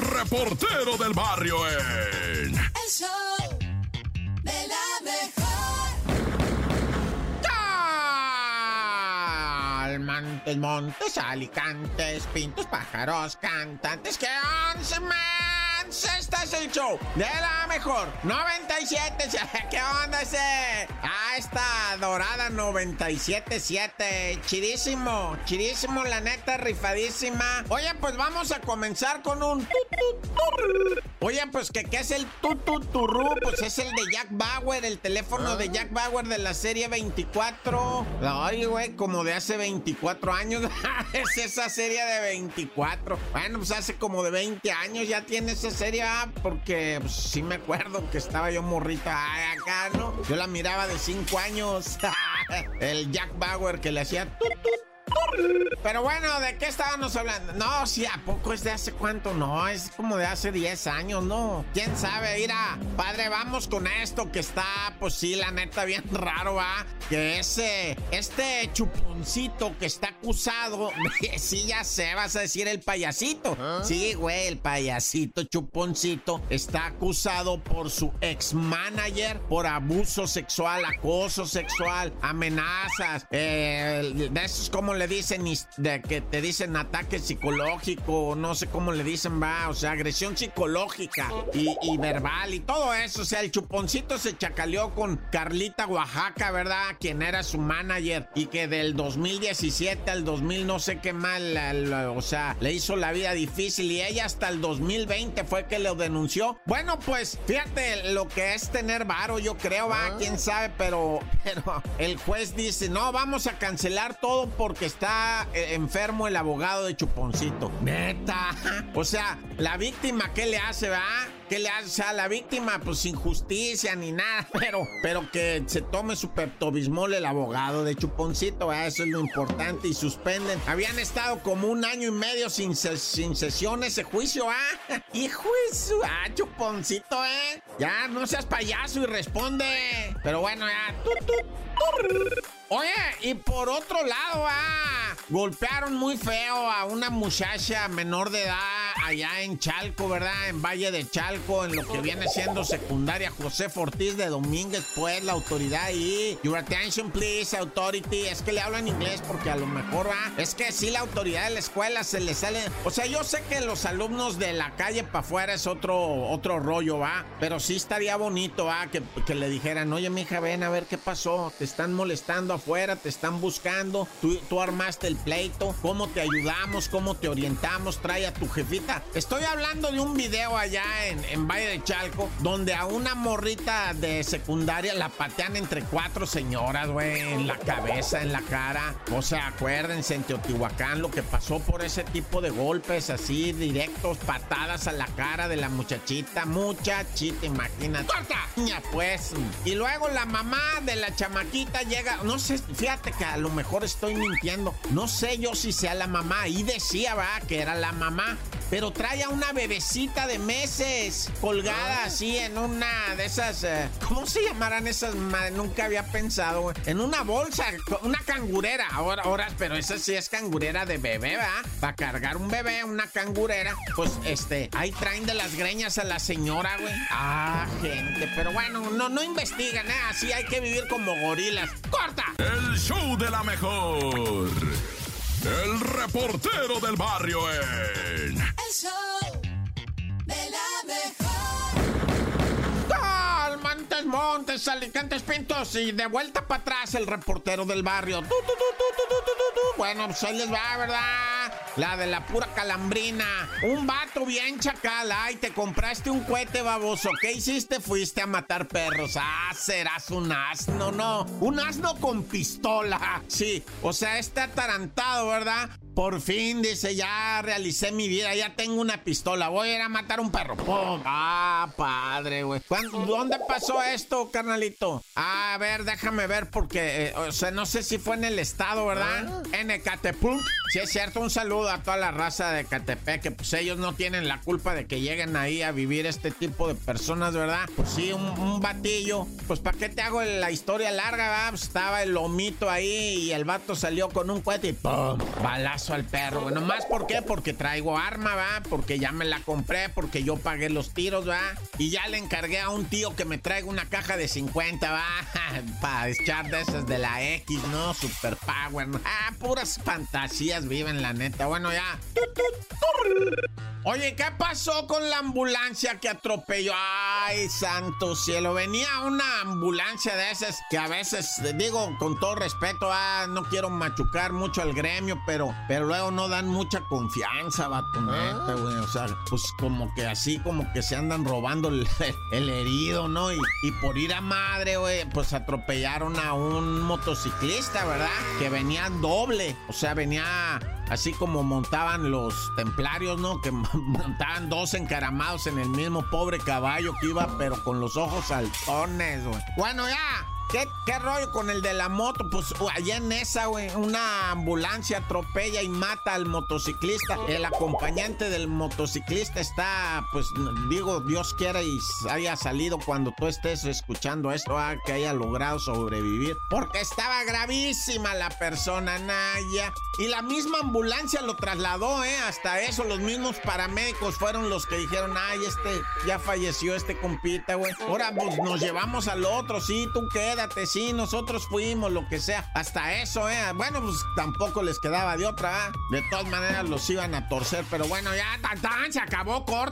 reportero del barrio en... El show de la mejor. Montes, montes, alicantes, pintos, pájaros, cantantes, que once más. Este es el show de la mejor 97. ¿Qué onda ese? Ah, esta dorada 97.7. Chidísimo, chidísimo, la neta, rifadísima. Oye, pues vamos a comenzar con un. Oye, pues que qué es el tututurú, pues es el de Jack Bauer, el teléfono de Jack Bauer de la serie 24. Ay, güey, como de hace 24 años. es esa serie de 24. Bueno, pues hace como de 20 años ya tiene esa serie, ah, porque pues, sí me acuerdo que estaba yo morrita ay, acá, ¿no? Yo la miraba de 5 años. el Jack Bauer que le hacía tut, tut, pero bueno, ¿de qué estábamos hablando? No, sí, ¿a poco es de hace cuánto? No, es como de hace 10 años, ¿no? ¿Quién sabe? Mira, padre, vamos con esto que está, pues sí, la neta, bien raro, ¿va? Que ese, este chuponcito que está acusado, sí, ya sé, vas a decir el payasito. Sí, güey, el payasito chuponcito está acusado por su ex manager por abuso sexual, acoso sexual, amenazas, eh, de esos como le dicen, de que te dicen ataque psicológico, no sé cómo le dicen, va, o sea, agresión psicológica y, y, verbal y todo eso. O sea, el chuponcito se chacaleó con Carlita Oaxaca, ¿verdad? Quien era su manager y que del 2017 al 2000 no sé qué mal, o sea, le hizo la vida difícil y ella hasta el 2020 fue que lo denunció. Bueno, pues fíjate lo que es tener varo, yo creo, va, quién sabe, pero, pero el juez dice, no, vamos a cancelar todo porque está eh, enfermo el abogado de Chuponcito. Neta. O sea, la víctima, ¿qué le hace, va? ¿Qué le hace? O sea, la víctima, pues sin justicia ni nada, pero, pero que se tome su peptobismol el abogado de Chuponcito, eso es lo importante, y suspenden. Habían estado como un año y medio sin, sin sesión ese juicio, ¿ah? Hijo de su... Ah, Chuponcito, ¿eh? Ya, no seas payaso y responde. Pero bueno, ya... Oye, y por otro lado, ah, golpearon muy feo a una muchacha menor de edad allá en Chalco, ¿verdad? En Valle de Chalco, en lo que viene siendo secundaria José Fortís de Domínguez, pues la autoridad ahí. Your attention, please, authority. Es que le hablo en inglés porque a lo mejor, ah, es que sí, la autoridad de la escuela se le sale. O sea, yo sé que los alumnos de la calle para afuera es otro, otro rollo, va. Pero sí estaría bonito, va, que, que le dijeran, oye, mija, ven a ver qué pasó. Te están molestando afuera, te están buscando. Tú, tú armaste el pleito. ¿Cómo te ayudamos? ¿Cómo te orientamos? Trae a tu Estoy hablando de un video allá en, en Valle de Chalco, donde a una morrita de secundaria la patean entre cuatro señoras, güey, en la cabeza, en la cara. O sea, acuérdense en Teotihuacán lo que pasó por ese tipo de golpes así, directos, patadas a la cara de la muchachita. Muchachita, imagínate. ¡Corta! Pues. Y luego la mamá de la chamaquita llega, no sé, fíjate que a lo mejor estoy mintiendo. No sé yo si sea la mamá. Y decía, va, que era la mamá. Pero trae a una bebecita de meses colgada así en una de esas. eh, ¿Cómo se llamarán esas? madre? Nunca había pensado, güey. En una bolsa, una cangurera. Ahora, ahora, pero esa sí es cangurera de bebé, ¿va? Para cargar un bebé, una cangurera. Pues este, ahí traen de las greñas a la señora, güey. Ah, gente. Pero bueno, no, no investigan, ¿eh? Así hay que vivir como gorilas. ¡Corta! El show de la mejor. El reportero del barrio en... El show de la mejor. ¡Gol! Montes, Montes, Alicantes, Pintos y de vuelta para atrás el reportero del barrio. Tu, tu, tu, tu, tu, tu, tu, tu. Bueno, pues ahí les va, ¿verdad? La de la pura calambrina. Un vato bien chacal. Ay, te compraste un cohete baboso. ¿Qué hiciste? Fuiste a matar perros. Ah, serás un asno, no. Un asno con pistola. Sí, o sea, está atarantado, ¿verdad? Por fin, dice, ya realicé mi vida, ya tengo una pistola, voy a ir a matar un perro. ¡Pum! Ah, padre, güey. ¿Cuándo- ¿Dónde pasó esto, carnalito? A ver, déjame ver porque, eh, o sea, no sé si fue en el estado, ¿verdad? En Ecatepec. Sí, es cierto, un saludo a toda la raza de Ecatepec, que pues ellos no tienen la culpa de que lleguen ahí a vivir este tipo de personas, ¿verdad? Pues sí, un, un batillo. Pues, ¿para qué te hago la historia larga, va? Pues, estaba el lomito ahí y el vato salió con un cohete y ¡pum! Balazo al perro, güey. Nomás, ¿por qué? Porque traigo arma, va. Porque ya me la compré, porque yo pagué los tiros, va. Y ya le encargué a un tío que me traiga una caja de 50, va. Para echar de esas de la X, ¿no? Super Power. ¿no? Ah, puras fantasías viven, la neta. Bueno, ya. Oye, ¿qué pasó con la ambulancia que atropelló? Ay, santo cielo. Venía una ambulancia de esas que a veces, digo con todo respeto, ah, no quiero machucar mucho al gremio, pero, pero luego no dan mucha confianza, vato, neta, güey. O sea, pues como que así, como que se andan robando el, el herido, ¿no? Y, y por ir a madre, güey, pues atropellaron a un motociclista, ¿verdad? Que venía doble. O sea, venía así como montaban los templarios, ¿no? Que montaban dos encaramados en el mismo pobre caballo que iba, pero con los ojos saltones, güey. Bueno, ya. ¿Qué, ¿Qué rollo con el de la moto? Pues allá en esa, güey, una ambulancia atropella y mata al motociclista. El acompañante del motociclista está, pues, digo, Dios quiera y haya salido cuando tú estés escuchando esto, ah, que haya logrado sobrevivir. Porque estaba gravísima la persona, Naya. Y la misma ambulancia lo trasladó, ¿eh? Hasta eso, los mismos paramédicos fueron los que dijeron, ay, este ya falleció este compita, güey. Ahora, pues nos llevamos al otro, sí, tú quédate, sí, nosotros fuimos, lo que sea. Hasta eso, ¿eh? Bueno, pues tampoco les quedaba de otra, ¿eh? De todas maneras los iban a torcer, pero bueno, ya, tan, se acabó corta.